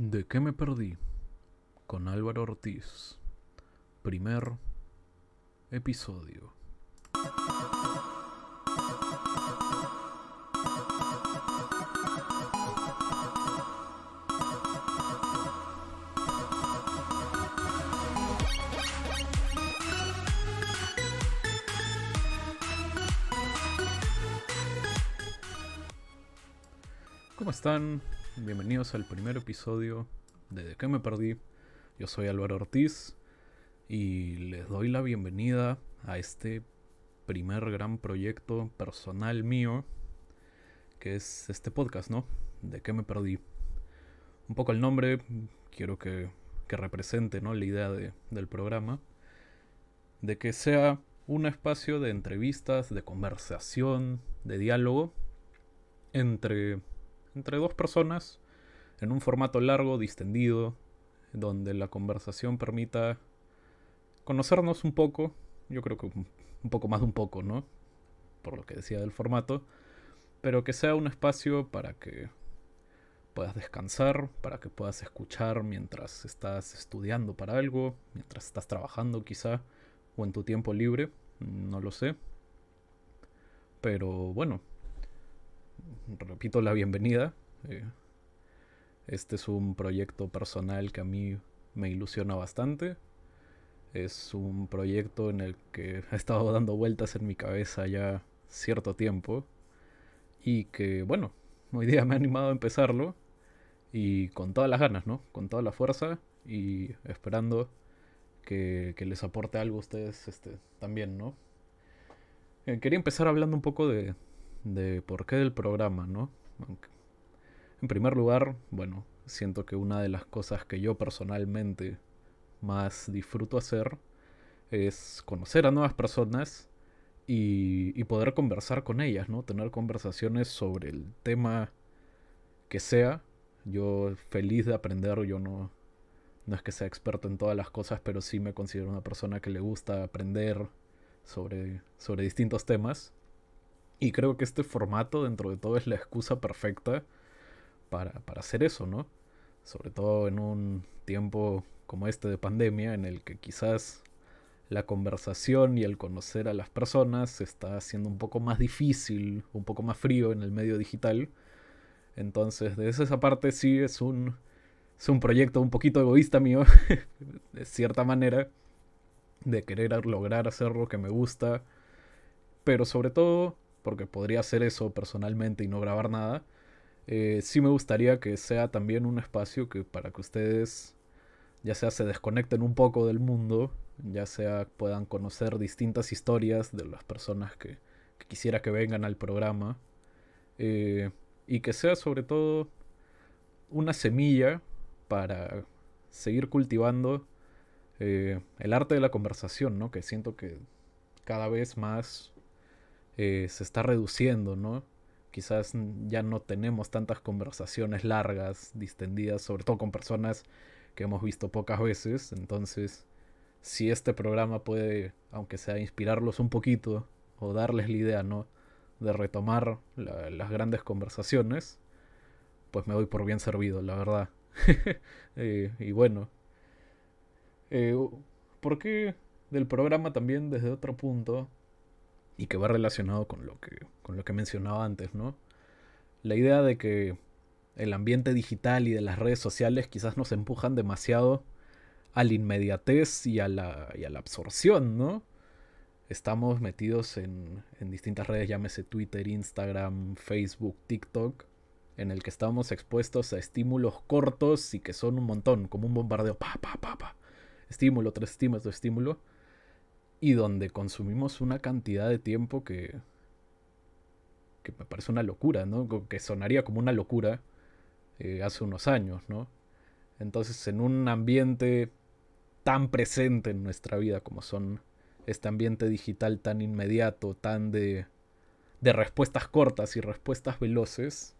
¿De qué me perdí? Con Álvaro Ortiz. Primer episodio. ¿Cómo están? Bienvenidos al primer episodio de ¿De qué me perdí? Yo soy Álvaro Ortiz y les doy la bienvenida a este primer gran proyecto personal mío que es este podcast, ¿no? ¿De qué me perdí? Un poco el nombre, quiero que, que represente ¿no? la idea de- del programa, de que sea un espacio de entrevistas, de conversación, de diálogo entre entre dos personas en un formato largo, distendido, donde la conversación permita conocernos un poco, yo creo que un poco más de un poco, ¿no? Por lo que decía del formato, pero que sea un espacio para que puedas descansar, para que puedas escuchar mientras estás estudiando para algo, mientras estás trabajando quizá, o en tu tiempo libre, no lo sé. Pero bueno, repito la bienvenida. eh, este es un proyecto personal que a mí me ilusiona bastante. Es un proyecto en el que ha estado dando vueltas en mi cabeza ya cierto tiempo. Y que, bueno, hoy día me ha animado a empezarlo. Y con todas las ganas, ¿no? Con toda la fuerza. Y esperando que, que les aporte algo a ustedes este, también, ¿no? Eh, quería empezar hablando un poco de, de por qué del programa, ¿no? En primer lugar, bueno, siento que una de las cosas que yo personalmente más disfruto hacer es conocer a nuevas personas y, y poder conversar con ellas, ¿no? Tener conversaciones sobre el tema que sea. Yo feliz de aprender, yo no, no es que sea experto en todas las cosas, pero sí me considero una persona que le gusta aprender sobre, sobre distintos temas. Y creo que este formato, dentro de todo, es la excusa perfecta para, para hacer eso, ¿no? Sobre todo en un tiempo como este de pandemia, en el que quizás la conversación y el conocer a las personas está siendo un poco más difícil, un poco más frío en el medio digital. Entonces, desde esa parte sí es un, es un proyecto un poquito egoísta mío, de cierta manera, de querer lograr hacer lo que me gusta, pero sobre todo porque podría hacer eso personalmente y no grabar nada. eh, sí me gustaría que sea también un espacio que para que ustedes ya sea se desconecten un poco del mundo, ya sea puedan conocer distintas historias de las personas que, que quisiera que vengan al programa, eh, y que sea sobre todo una semilla para seguir cultivando eh, el arte de la conversación, ¿no? Que siento que cada vez más eh, se está reduciendo, ¿no? Quizás ya no tenemos tantas conversaciones largas, distendidas, sobre todo con personas que hemos visto pocas veces. Entonces, si este programa puede, aunque sea inspirarlos un poquito o darles la idea, ¿no? De retomar la- las grandes conversaciones, pues me doy por bien servido, la verdad. Eh, y bueno, eh, ¿por qué del programa también desde otro punto? Y que va relacionado con lo que, con lo que mencionaba antes, ¿no? La idea de que el ambiente digital y de las redes sociales quizás nos empujan demasiado a la inmediatez y a la, y a la absorción, ¿no? Estamos metidos en, en distintas redes, llámese Twitter, Instagram, Facebook, TikTok, en el que estamos expuestos a estímulos cortos y que son un montón, como un bombardeo, pa, pa, pa, pa, estímulo tras estímulo tras estímulo, y donde consumimos una cantidad de tiempo que, que me parece una locura, ¿no? Que sonaría como una locura eh, hace unos años, ¿no? Entonces, en un ambiente tan presente en nuestra vida como son este ambiente digital tan inmediato, tan de, de respuestas cortas y respuestas veloces,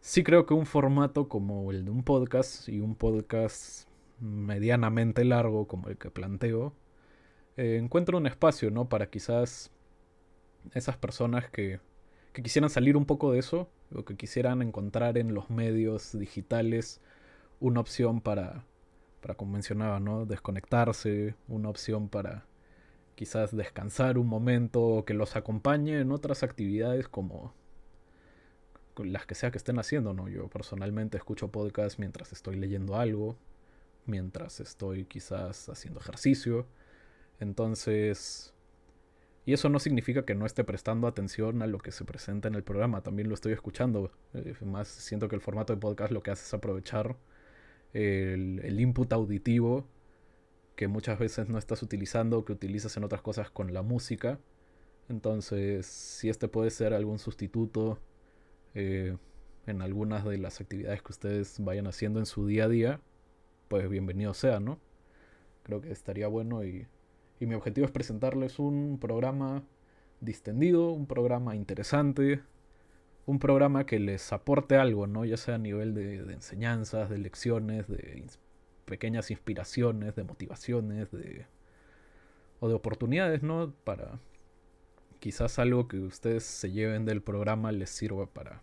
sí creo que un formato como el de un podcast y un podcast medianamente largo como el que planteo, eh, encuentro un espacio, ¿no? Para quizás esas personas que, que quisieran salir un poco de eso, o que quisieran encontrar en los medios digitales una opción para, para como mencionaba, ¿no? Desconectarse, una opción para quizás descansar un momento o que los acompañe en otras actividades como las que sea que estén haciendo, ¿no? Yo personalmente escucho podcast mientras estoy leyendo algo, mientras estoy quizás haciendo ejercicio. Entonces, y eso no significa que no esté prestando atención a lo que se presenta en el programa, también lo estoy escuchando. Eh, más siento que el formato de podcast lo que hace es aprovechar el, el input auditivo que muchas veces no estás utilizando, que utilizas en otras cosas con la música. Entonces, si este puede ser algún sustituto eh, en algunas de las actividades que ustedes vayan haciendo en su día a día, pues bienvenido sea, ¿no? Creo que estaría bueno y, y mi objetivo es presentarles un programa distendido, un programa interesante, un programa que les aporte algo, ¿no? Ya sea a nivel de, enseñanzas, de lecciones, de pequeñas inspiraciones, de motivaciones, de o de oportunidades, ¿no? Para quizás algo que ustedes se lleven del programa les sirva para,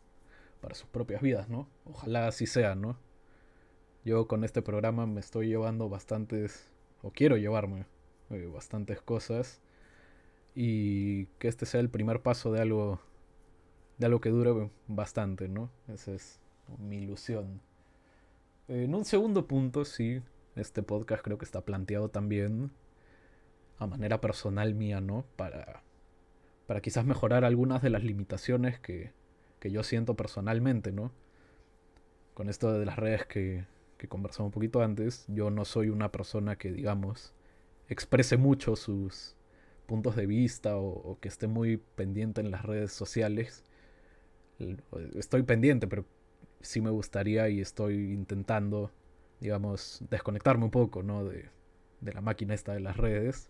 para sus propias vidas, ¿no? Ojalá así sea, ¿no? Yo con este programa me estoy llevando bastantes, o quiero llevarme eh, bastantes cosas, y que este sea el primer paso de algo, de algo que dure bastante, ¿no? Esa es mi ilusión. En un segundo punto, sí, este podcast creo que está planteado también a manera personal mía, ¿no? Para para quizás mejorar algunas de las limitaciones que, que yo siento personalmente, ¿no? Con esto de las redes que, que conversamos un poquito antes, yo no soy una persona que, digamos, exprese mucho sus puntos de vista o, que esté muy pendiente en las redes sociales. Estoy pendiente, pero sí me gustaría y estoy intentando, digamos, desconectarme un poco, ¿no? De, de la máquina esta de las redes.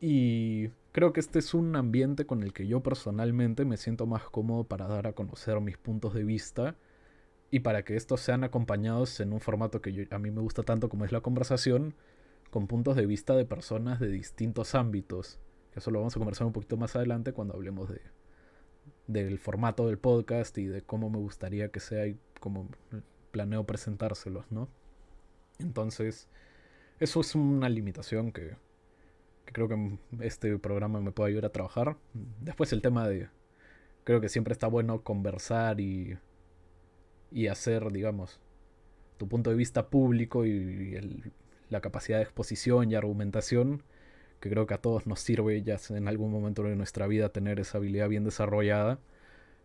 Y creo que este es un ambiente con el que yo personalmente me siento más cómodo para dar a conocer mis puntos de vista y para que estos sean acompañados en un formato que a mí me gusta tanto como es la conversación, con puntos de vista de personas de distintos ámbitos. Que eso lo vamos a conversar un poquito más adelante cuando hablemos de del formato del podcast y de cómo me gustaría que sea y cómo planeo presentárselos, ¿no? Entonces, eso es una limitación que que creo que este programa me puede ayudar a trabajar. Después el tema de, creo que siempre está bueno conversar y, y hacer, digamos, tu punto de vista público y, la capacidad de exposición y argumentación, que creo que a todos nos sirve ya en algún momento de nuestra vida tener esa habilidad bien desarrollada.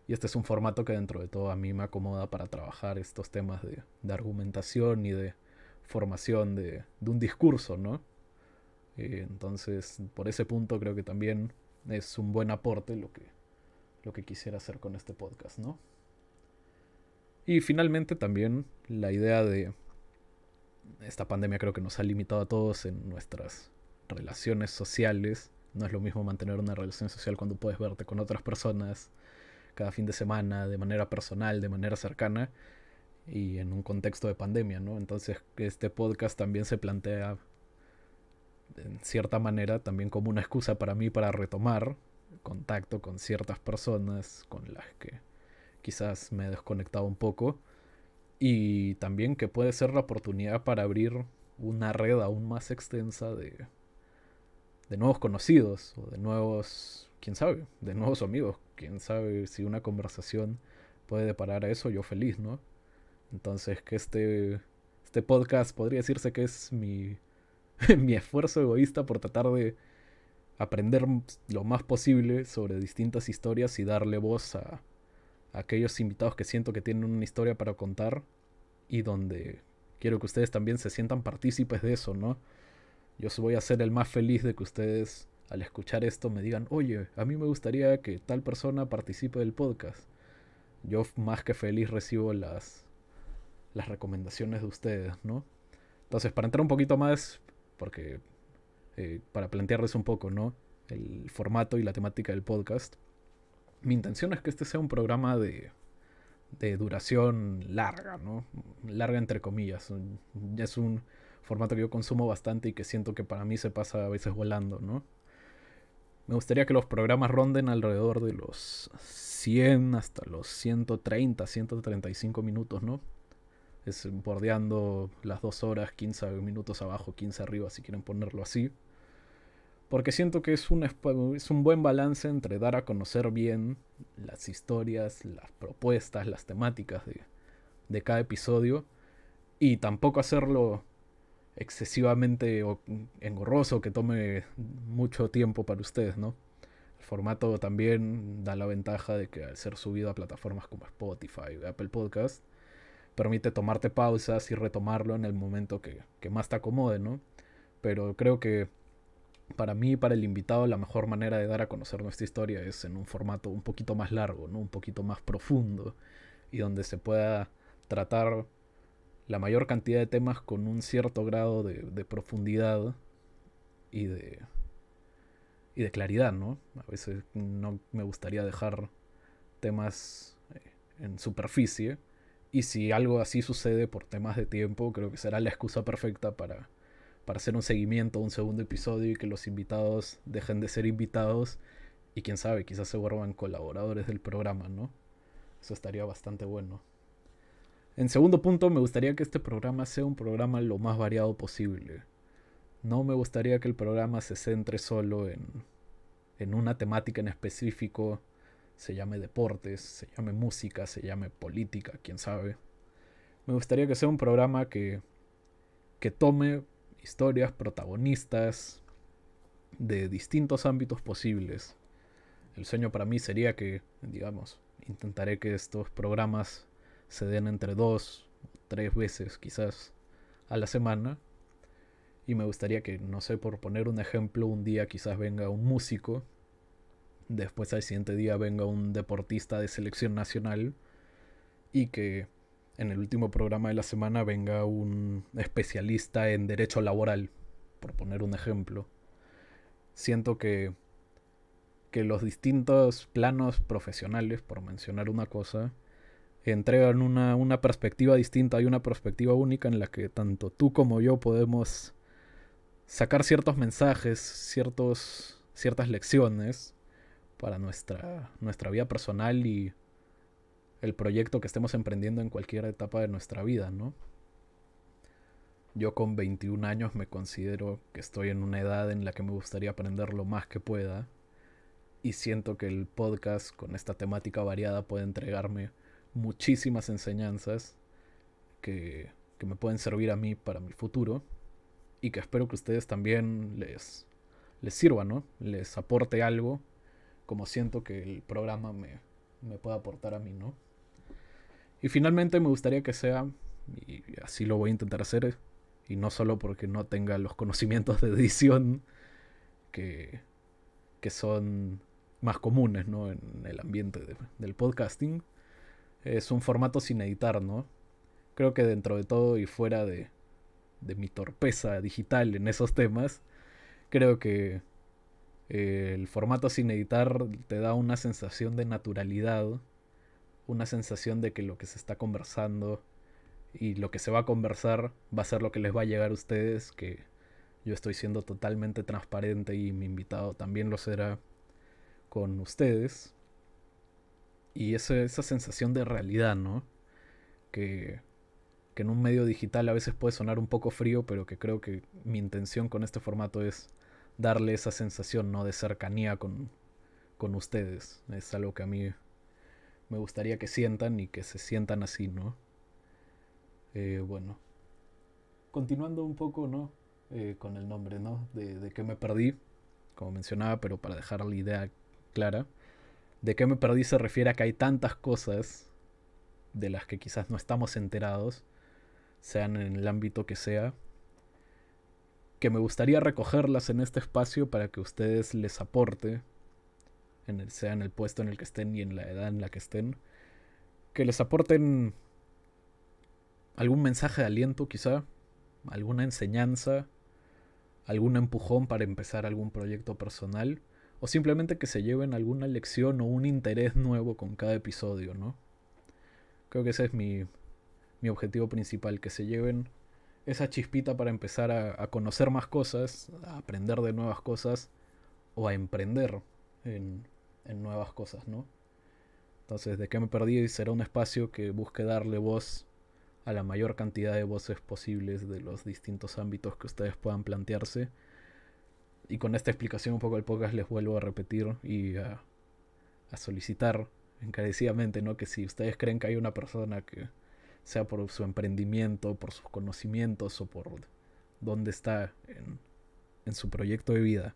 Y este es un formato que dentro de todo a mí me acomoda para trabajar estos temas de, de argumentación y de formación de, de un discurso, ¿no? Eh, entonces, por ese punto creo que también es un buen aporte lo que, lo que quisiera hacer con este podcast, ¿no? Y finalmente también la idea de esta pandemia creo que nos ha limitado a todos en nuestras relaciones sociales. No es lo mismo mantener una relación social cuando puedes verte con otras personas cada fin de semana, de manera personal, de manera cercana, y en un contexto de pandemia, ¿no? Entonces este podcast también se plantea en cierta manera también como una excusa para mí para retomar contacto con ciertas personas con las que quizás me he desconectado un poco y también que puede ser la oportunidad para abrir una red aún más extensa de, de nuevos conocidos o de nuevos, quién sabe, de nuevos amigos, quién sabe si una conversación puede deparar a eso, yo feliz, ¿no? Entonces que este, este podcast podría decirse que es mi mi esfuerzo egoísta por tratar de aprender lo más posible sobre distintas historias y darle voz a, aquellos invitados que siento que tienen una historia para contar y donde quiero que ustedes también se sientan partícipes de eso, ¿no? Yo voy a ser el más feliz de que ustedes al escuchar esto me digan, oye, a mí me gustaría que tal persona participe del podcast. Yo más que feliz recibo las, las recomendaciones de ustedes, ¿no? Entonces, para entrar un poquito más porque eh, para plantearles un poco, ¿no? El formato y la temática del podcast. Mi intención es que este sea un programa de, de duración larga, ¿no? Larga entre comillas. Ya es un formato que yo consumo bastante y que siento que para mí se pasa a veces volando, ¿no? Me gustaría que los programas ronden alrededor de los 100 hasta los 130, 135 minutos, ¿no? es bordeando las dos horas, 15 minutos abajo, 15 arriba, si quieren ponerlo así. Porque siento que es un, es un buen balance entre dar a conocer bien las historias, las propuestas, las temáticas de, de cada episodio y tampoco hacerlo excesivamente engorroso que tome mucho tiempo para ustedes, ¿no? El formato también da la ventaja de que al ser subido a plataformas como Spotify, Apple Podcast, permite tomarte pausas y retomarlo en el momento que, que más te acomode, ¿no? Pero creo que para mí, para el invitado, la mejor manera de dar a conocer nuestra historia es en un formato un poquito más largo, ¿no? Un poquito más profundo y donde se pueda tratar la mayor cantidad de temas con un cierto grado de, de profundidad y de, y de claridad, ¿no? A veces no me gustaría dejar temas eh, en superficie y si algo así sucede por temas de tiempo, creo que será la excusa perfecta para, para hacer un seguimiento, un segundo episodio y que los invitados dejen de ser invitados y quién sabe, quizás se vuelvan colaboradores del programa, ¿no? Eso estaría bastante bueno. En segundo punto, me gustaría que este programa sea un programa lo más variado posible. No me gustaría que el programa se centre solo en, en una temática en específico se llame deportes, se llame música, se llame política, quién sabe. Me gustaría que sea un programa que, que tome historias, protagonistas de distintos ámbitos posibles. El sueño para mí sería que, digamos, intentaré que estos programas se den entre dos, tres veces quizás a la semana. Y me gustaría que, no sé, por poner un ejemplo, un día quizás venga un músico después al siguiente día venga un deportista de selección nacional y que en el último programa de la semana venga un especialista en derecho laboral, por poner un ejemplo. Siento que, que los distintos planos profesionales, por mencionar una cosa, entregan una, una perspectiva distinta y una perspectiva única en la que tanto tú como yo podemos sacar ciertos mensajes, ciertos, ciertas lecciones para nuestra, nuestra vida personal y el proyecto que estemos emprendiendo en cualquier etapa de nuestra vida, ¿no? Yo con 21 años me considero que estoy en una edad en la que me gustaría aprender lo más que pueda y siento que el podcast con esta temática variada puede entregarme muchísimas enseñanzas que, que me pueden servir a mí para mi futuro y que espero que ustedes también les, les sirva, ¿no? Les aporte algo como siento que el programa me, me puede aportar a mí, ¿no? Y finalmente me gustaría que sea, y así lo voy a intentar hacer, y no solo porque no tenga los conocimientos de edición que, que son más comunes, ¿no? En el ambiente del podcasting. Es un formato sin editar, ¿no? Creo que dentro de todo y fuera de, de mi torpeza digital en esos temas, creo que el formato sin editar te da una sensación de naturalidad, una sensación de que lo que se está conversando y lo que se va a conversar va a ser lo que les va a llegar a ustedes, que yo estoy siendo totalmente transparente y mi invitado también lo será con ustedes. Y esa, esa sensación de realidad, ¿no? Que, que en un medio digital a veces puede sonar un poco frío, pero que creo que mi intención con este formato es darle esa sensación ¿no? de cercanía con, con ustedes. Es algo que a mí me gustaría que sientan y que se sientan así, ¿no? Eh, bueno, continuando un poco, ¿no? Eh, con el nombre, ¿no? De, de qué me perdí, como mencionaba, pero para dejar la idea clara. De qué me perdí se refiere a que hay tantas cosas de las que quizás no estamos enterados, sean en el ámbito que sea, que me gustaría recogerlas en este espacio para que ustedes les aporte, en el, sea en el puesto en el que estén y en la edad en la que estén, que les aporten algún mensaje de aliento quizá, alguna enseñanza, algún empujón para empezar algún proyecto personal, o simplemente que se lleven alguna lección o un interés nuevo con cada episodio, ¿no? Creo que ese es mi, mi objetivo principal, que se lleven esa chispita para empezar a, conocer más cosas, a aprender de nuevas cosas o a emprender en, nuevas cosas, ¿no? Entonces, ¿de qué me perdí? Será un espacio que busque darle voz a la mayor cantidad de voces posibles de los distintos ámbitos que ustedes puedan plantearse. Y con esta explicación un poco del podcast les vuelvo a repetir y a, a solicitar encarecidamente, ¿no? Que si ustedes creen que hay una persona que sea por su emprendimiento, por sus conocimientos o por dónde está en, en su proyecto de vida,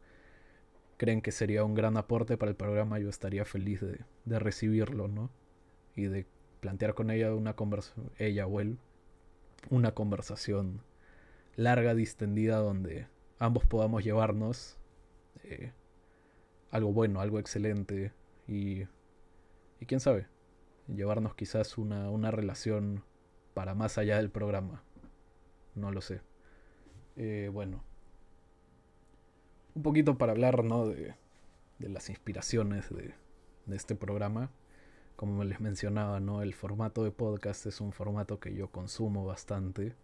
creen que sería un gran aporte para el programa, yo estaría feliz de, de recibirlo, ¿no? Y de plantear con ella una conversación, ella o él, una conversación larga, distendida, donde ambos podamos llevarnos eh, algo bueno, algo excelente y, y quién sabe, llevarnos quizás una, una relación para más allá del programa. No lo sé. Eh, bueno. Un poquito para hablar, ¿no? De, de las inspiraciones de, de, este programa. Como les mencionaba, ¿no? El formato de podcast es un formato que yo consumo bastante.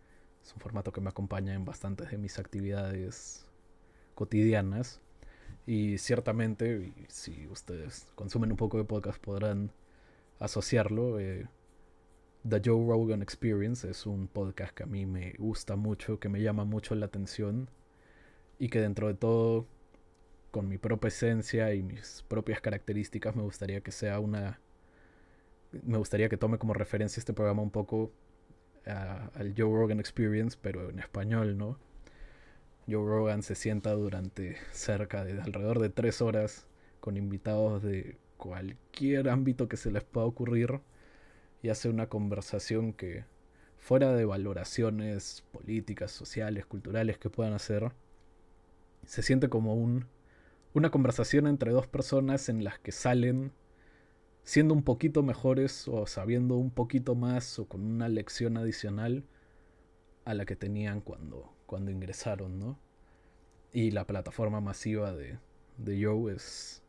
Es un formato que me acompaña en bastantes de mis actividades cotidianas. Y ciertamente, si ustedes consumen un poco de podcast, podrán asociarlo. Eh, The Joe Rogan Experience es un podcast que a mí me gusta mucho, que me llama mucho la atención y que dentro de todo, con mi propia esencia y mis propias características, me gustaría que sea una... Me gustaría que tome como referencia este programa un poco al Joe Rogan Experience, pero en español, ¿no? Joe Rogan se sienta durante cerca de alrededor de tres horas con invitados de cualquier ámbito que se les pueda ocurrir y hace una conversación que, fuera de valoraciones políticas, sociales, culturales que puedan hacer, se siente como un, una conversación entre dos personas en las que salen siendo un poquito mejores o sabiendo un poquito más o con una lección adicional a la que tenían cuando, cuando ingresaron, ¿no? Y la plataforma masiva de, de Joe es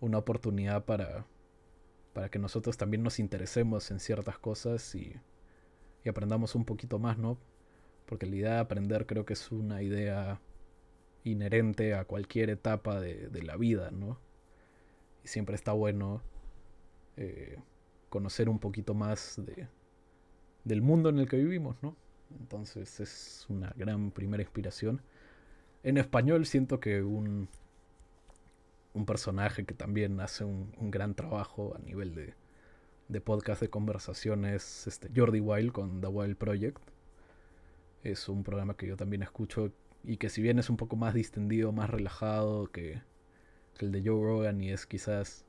una oportunidad para para que nosotros también nos interesemos en ciertas cosas y, y aprendamos un poquito más, ¿no? Porque la idea de aprender creo que es una idea inherente a cualquier etapa de, de la vida, ¿no? Y siempre está bueno eh, conocer un poquito más de, del mundo en el que vivimos, ¿no? Entonces es una gran primera inspiración. En español siento que un, un personaje que también hace un, un gran trabajo a nivel de, de, podcast de conversaciones, este, Jordi Wild con The Wild Project. Es un programa que yo también escucho y que si bien es un poco más distendido, más relajado que, el de Joe Rogan y es quizás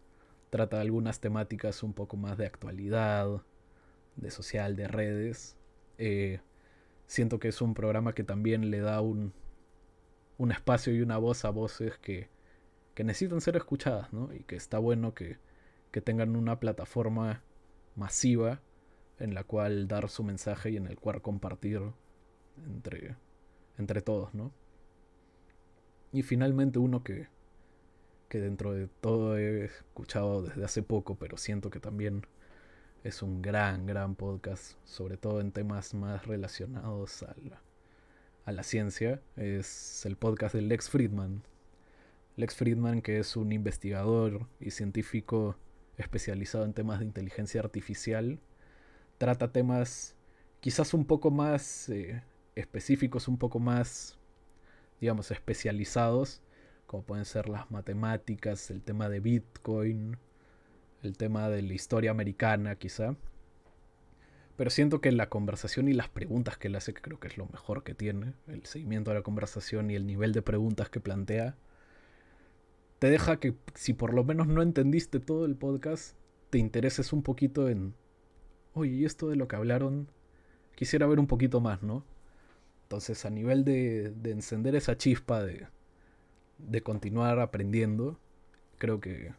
trata algunas temáticas un poco más de actualidad, de social, de redes. Eh, siento que es un programa que también le da un, un espacio y una voz a voces que, que necesitan ser escuchadas, ¿no? Y que está bueno que, que tengan una plataforma masiva en la cual dar su mensaje y en el cual compartir entre, entre todos, ¿no? Y finalmente uno que, que dentro de todo he escuchado desde hace poco, pero siento que también es un gran, gran podcast, sobre todo en temas más relacionados a la, a la ciencia, es el podcast de Lex Friedman, Lex Friedman, que es un investigador y científico especializado en temas de inteligencia artificial, trata temas quizás un poco más eh, específicos, un poco más, digamos, especializados, como pueden ser las matemáticas, el tema de Bitcoin, el tema de la historia americana quizá. Pero siento que la conversación y las preguntas que él hace, que creo que es lo mejor que tiene, el seguimiento de la conversación y el nivel de preguntas que plantea, deja que si por lo menos no entendiste todo el podcast, te intereses un poquito en, oye, y esto de lo que hablaron, quisiera ver un poquito más, ¿no? Entonces, a nivel de, de encender esa chispa de, de continuar aprendiendo, creo que,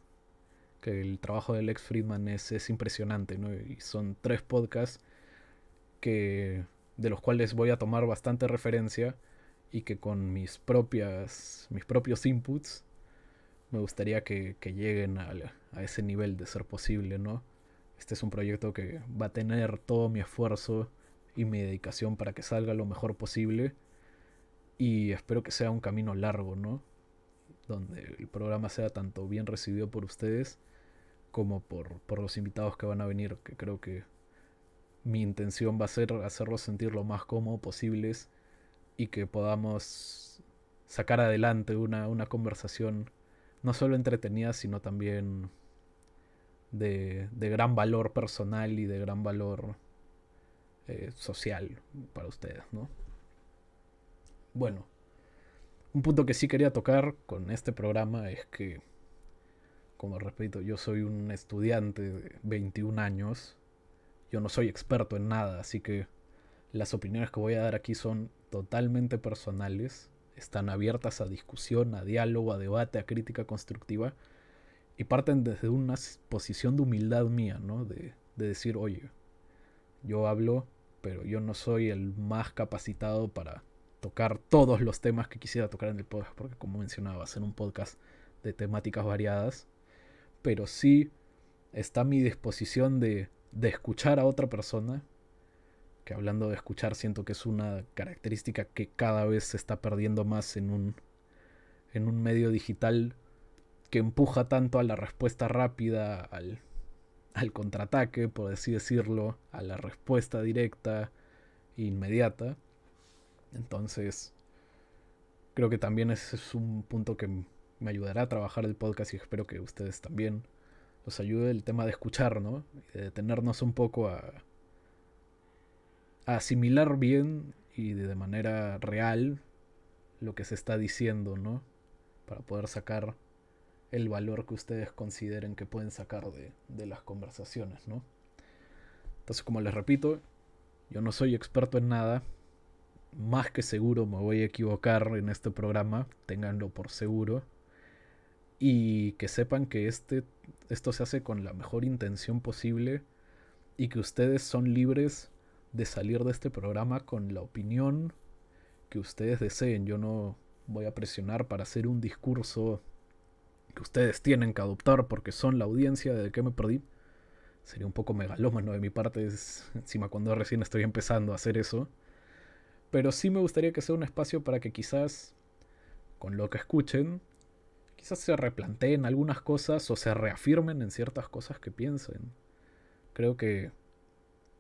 que el trabajo de Lex Friedman es, es impresionante, ¿no? Y son tres podcasts que, de los cuales voy a tomar bastante referencia y que con mis propias mis propios inputs me gustaría que, que lleguen a, a, ese nivel de ser posible, ¿no? Este es un proyecto que va a tener todo mi esfuerzo y mi dedicación para que salga lo mejor posible y espero que sea un camino largo, ¿no? Donde el programa sea tanto bien recibido por ustedes como por, por los invitados que van a venir, que creo que mi intención va a ser hacerlos sentir lo más cómodo posibles y que podamos sacar adelante una, una conversación no solo entretenida, sino también de, de gran valor personal y de gran valor eh, social para ustedes, ¿no? Bueno, un punto que sí quería tocar con este programa es que, como repito, yo soy un estudiante de 21 años, yo no soy experto en nada, así que las opiniones que voy a dar aquí son totalmente personales, están abiertas a discusión, a diálogo, a debate, a crítica constructiva y parten desde una posición de humildad mía, ¿no? De, de decir, oye, yo hablo, pero yo no soy el más capacitado para tocar todos los temas que quisiera tocar en el podcast, porque como mencionaba, va un podcast de temáticas variadas, pero sí está mi disposición de, de escuchar a otra persona, que hablando de escuchar siento que es una característica que cada vez se está perdiendo más en un, en un medio digital que empuja tanto a la respuesta rápida, al, al contraataque, por así decirlo, a la respuesta directa e inmediata. Entonces, creo que también ese es un punto que me ayudará a trabajar el podcast y espero que ustedes también los ayude el tema de escuchar, ¿no? de detenernos un poco a, a asimilar bien y de manera real lo que se está diciendo, ¿no? Para poder sacar el valor que ustedes consideren que pueden sacar de, de las conversaciones, ¿no? Entonces, como les repito, yo no soy experto en nada. Más que seguro me voy a equivocar en este programa, ténganlo por seguro. Y que sepan que este, esto se hace con la mejor intención posible y que ustedes son libres de salir de este programa con la opinión que ustedes deseen. Yo no voy a presionar para hacer un discurso que ustedes tienen que adoptar porque son la audiencia de que me perdí. Sería un poco megalómano de mi parte, encima cuando recién estoy empezando a hacer eso. Pero sí me gustaría que sea un espacio para que quizás, con lo que escuchen, quizás se replanteen algunas cosas o se reafirmen en ciertas cosas que piensen. Creo que,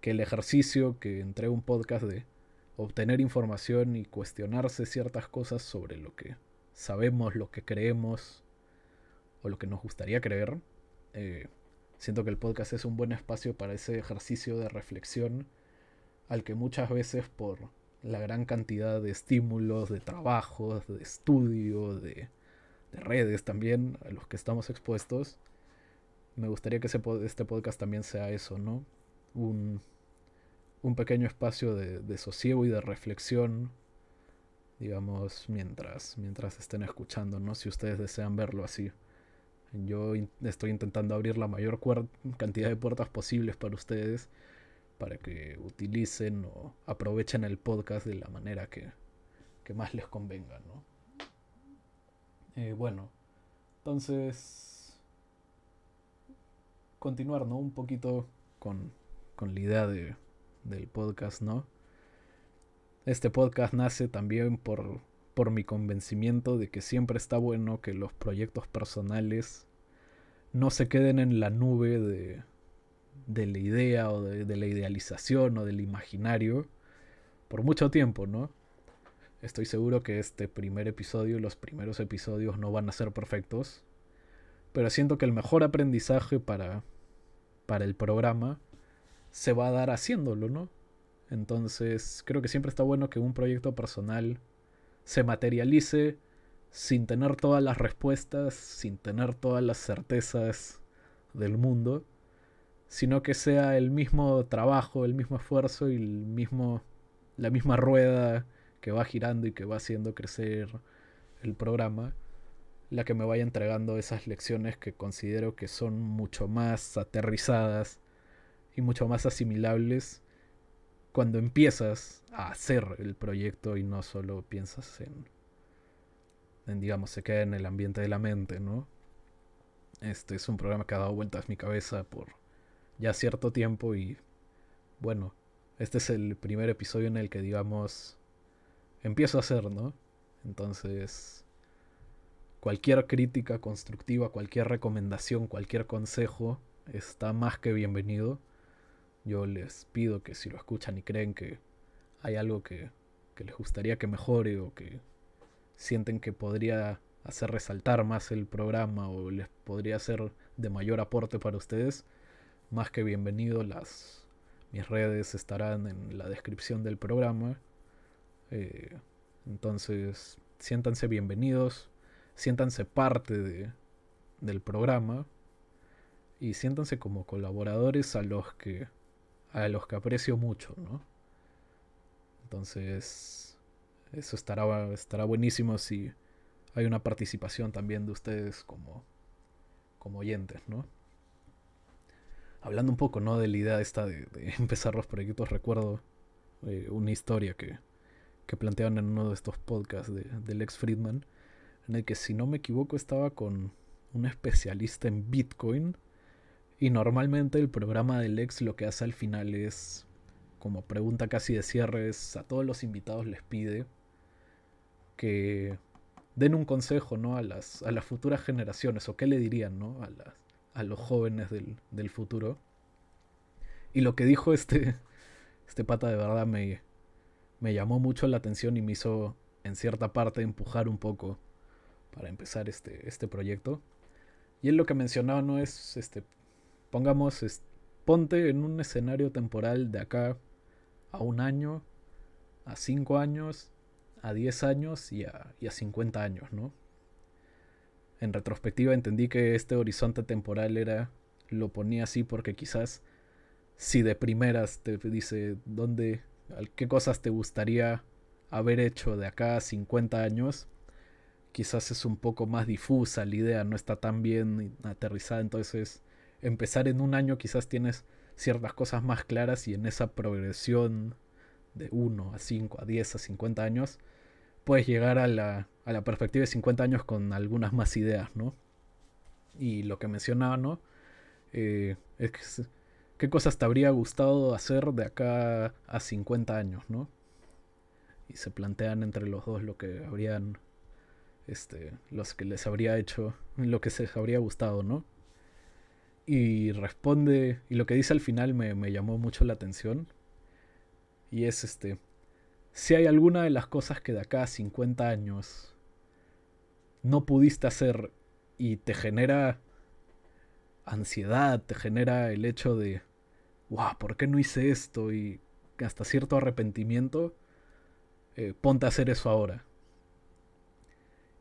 que el ejercicio que entrega un podcast de obtener información y cuestionarse ciertas cosas sobre lo que sabemos, lo que creemos, o lo que nos gustaría creer. Eh, siento que el podcast es un buen espacio para ese ejercicio de reflexión al que muchas veces por la gran cantidad de estímulos, de trabajos, de estudio, de, redes también a los que estamos expuestos, me gustaría que este podcast también sea eso, ¿no? Un, un pequeño espacio de, de, sosiego y de reflexión, digamos, mientras, mientras estén escuchando, ¿no? Si ustedes desean verlo así. Yo estoy intentando abrir la mayor cantidad de puertas posibles para ustedes para que utilicen o aprovechen el podcast de la manera que, más les convenga, ¿no? Eh, bueno, entonces continuar, ¿no? Un poquito con, con la idea de, del podcast, ¿no? Este podcast nace también por por mi convencimiento de que siempre está bueno que los proyectos personales no se queden en la nube de, de la idea o de, la idealización o del imaginario por mucho tiempo, ¿no? Estoy seguro que este primer episodio, los primeros episodios no van a ser perfectos, pero siento que el mejor aprendizaje para, para el programa se va a dar haciéndolo, ¿no? Entonces creo que siempre está bueno que un proyecto personal se materialice sin tener todas las respuestas, sin tener todas las certezas del mundo, sino que sea el mismo trabajo, el mismo esfuerzo y el mismo, la misma rueda que va girando y que va haciendo crecer el programa, la que me vaya entregando esas lecciones que considero que son mucho más aterrizadas y mucho más asimilables cuando empiezas a hacer el proyecto y no solo piensas en, digamos, se queda en el ambiente de la mente, ¿no? Este es un programa que ha dado vueltas mi cabeza por ya cierto tiempo y bueno, este es el primer episodio en el que digamos empiezo a hacer, ¿no? Entonces, cualquier crítica constructiva, cualquier recomendación, cualquier consejo está más que bienvenido yo les pido que si lo escuchan y creen que hay algo que, que les gustaría que mejore o que sienten que podría hacer resaltar más el programa o les podría ser de mayor aporte para ustedes, más que bienvenido. Las, mis redes estarán en la descripción del programa. Eh, entonces, siéntanse bienvenidos, siéntanse parte de, del programa y siéntanse como colaboradores a los que a los que aprecio mucho, ¿no? Entonces, eso estará, estará buenísimo si hay una participación también de ustedes como, como oyentes, ¿no? Hablando un poco, ¿no? De la idea esta de, empezar los proyectos, recuerdo eh, una historia que, que planteaban en uno de estos podcasts de, del ex Friedman, en el que si no me equivoco estaba con un especialista en Bitcoin y normalmente el programa del ex lo que hace al final es, como pregunta casi de cierre, es a todos los invitados les pide que den un consejo ¿no? a, las, a las futuras generaciones, o qué le dirían ¿no? a, las, a los jóvenes del, del, futuro. Y lo que dijo este, este pata de verdad me, me llamó mucho la atención y me hizo en cierta parte empujar un poco para empezar este, este proyecto. Y él lo que mencionaba no es, este, pongamos, ponte en un escenario temporal de acá a un año, a cinco años, a 10 años y a, y a 50 años, ¿no? En retrospectiva entendí que este horizonte temporal era, lo ponía así porque quizás si de primeras te dice dónde, qué cosas te gustaría haber hecho de acá a 50 años, quizás es un poco más difusa la idea, no está tan bien aterrizada, entonces empezar en un año quizás tienes ciertas cosas más claras y en esa progresión de 1 a 5, a 10, a 50 años, puedes llegar a la, a la perspectiva de 50 años con algunas más ideas, ¿no? Y lo que mencionaba, ¿no? Eh, es qué cosas te habría gustado hacer de acá a 50 años, ¿no? Y se plantean entre los dos lo que habrían, este, los que les habría hecho, lo que se habría gustado, ¿no? Y responde, y lo que dice al final me, me llamó mucho la atención. Y es este, si hay alguna de las cosas que de acá a 50 años no pudiste hacer y te genera ansiedad, te genera el hecho de, wow, ¿por qué no hice esto? Y hasta cierto arrepentimiento, eh, ponte a hacer eso ahora.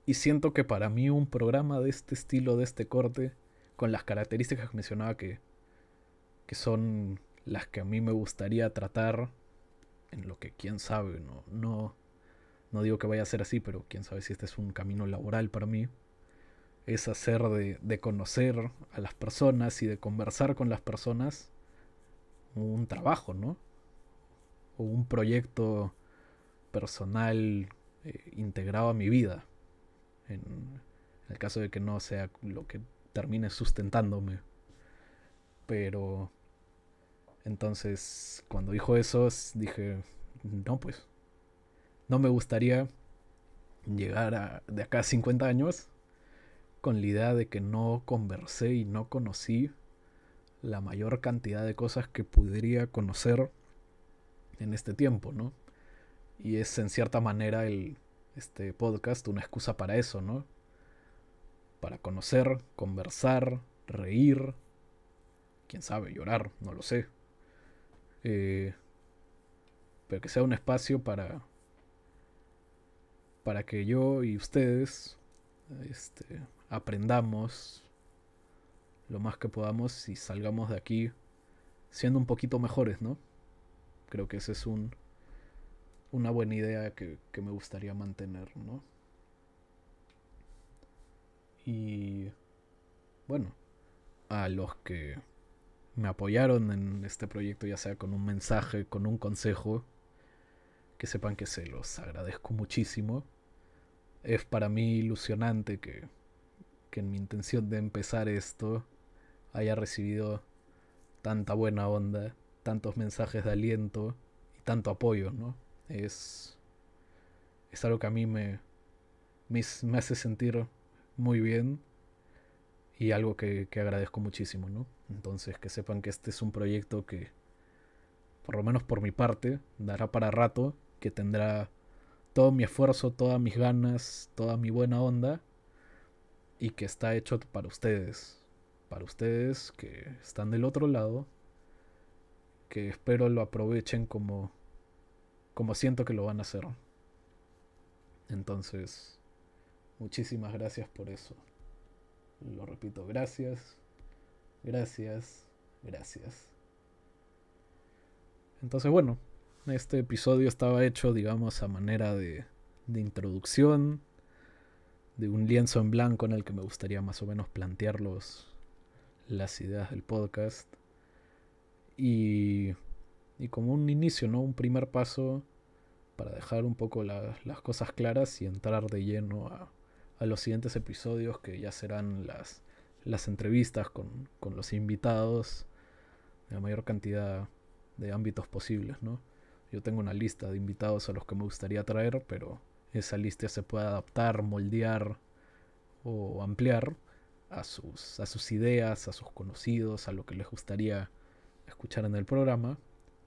Y siento que para mí un programa de este estilo, de este corte, con las características que mencionaba que, que son las que a mí me gustaría tratar en lo que quién sabe, no, no, no digo que vaya a ser así, pero quién sabe si este es un camino laboral para mí, es hacer de, de conocer a las personas y de conversar con las personas un trabajo, ¿no? O un proyecto personal eh, integrado a mi vida. En, en, el caso de que no sea lo que termine sustentándome. Pero entonces, cuando dijo eso, dije, no, pues, no me gustaría llegar a, de acá a 50 años con la idea de que no conversé y no conocí la mayor cantidad de cosas que podría conocer en este tiempo, ¿no? Y es en cierta manera el, este podcast una excusa para eso, ¿no? Para conocer, conversar, reír, quién sabe, llorar, no lo sé. Eh, pero que sea un espacio para para que yo y ustedes este, aprendamos lo más que podamos y salgamos de aquí siendo un poquito mejores, ¿no? Creo que esa es un, una buena idea que, que me gustaría mantener, ¿no? Y bueno, a los que me apoyaron en este proyecto, ya sea con un mensaje, con un consejo, que sepan que se los agradezco muchísimo. Es para mí ilusionante que, que en mi intención de empezar esto haya recibido tanta buena onda, tantos mensajes de aliento y tanto apoyo, ¿no? Es, es algo que a mí me, me, me hace sentir muy bien y algo que, que agradezco muchísimo, ¿no? Entonces que sepan que este es un proyecto que, por lo menos por mi parte, dará para rato, que tendrá todo mi esfuerzo, todas mis ganas, toda mi buena onda y que está hecho para ustedes, para ustedes que están del otro lado, que espero lo aprovechen como como siento que lo van a hacer. Entonces, muchísimas gracias por eso. Lo repito, gracias, gracias, gracias. Entonces, bueno, este episodio estaba hecho, digamos, a manera de, de introducción, de un lienzo en blanco en el que me gustaría más o menos plantear los, las ideas del podcast. Y, y como un inicio, ¿no? Un primer paso para dejar un poco las cosas claras y entrar de lleno a, a, los siguientes episodios que ya serán las, las entrevistas con, con los invitados de la mayor cantidad de ámbitos posibles, ¿no? Yo tengo una lista de invitados a los que me gustaría traer, pero esa lista se puede adaptar, moldear o ampliar a sus, a sus ideas, a sus conocidos, a lo que les gustaría escuchar en el programa.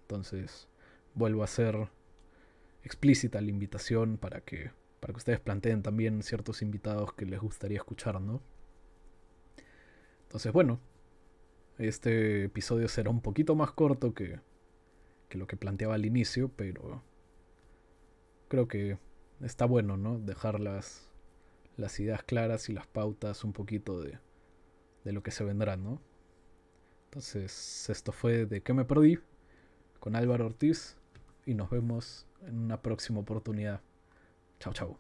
Entonces, vuelvo a hacer explícita la invitación para que, para que ustedes planteen también ciertos invitados que les gustaría escuchar, ¿no? Entonces, bueno, este episodio será un poquito más corto que, que lo que planteaba al inicio, pero creo que está bueno, ¿no? Dejar las, las ideas claras y las pautas un poquito de, de lo que se vendrá, ¿no? Entonces, esto fue de qué me perdí con Álvaro Ortiz y nos vemos en una próxima oportunidad. 臭臭。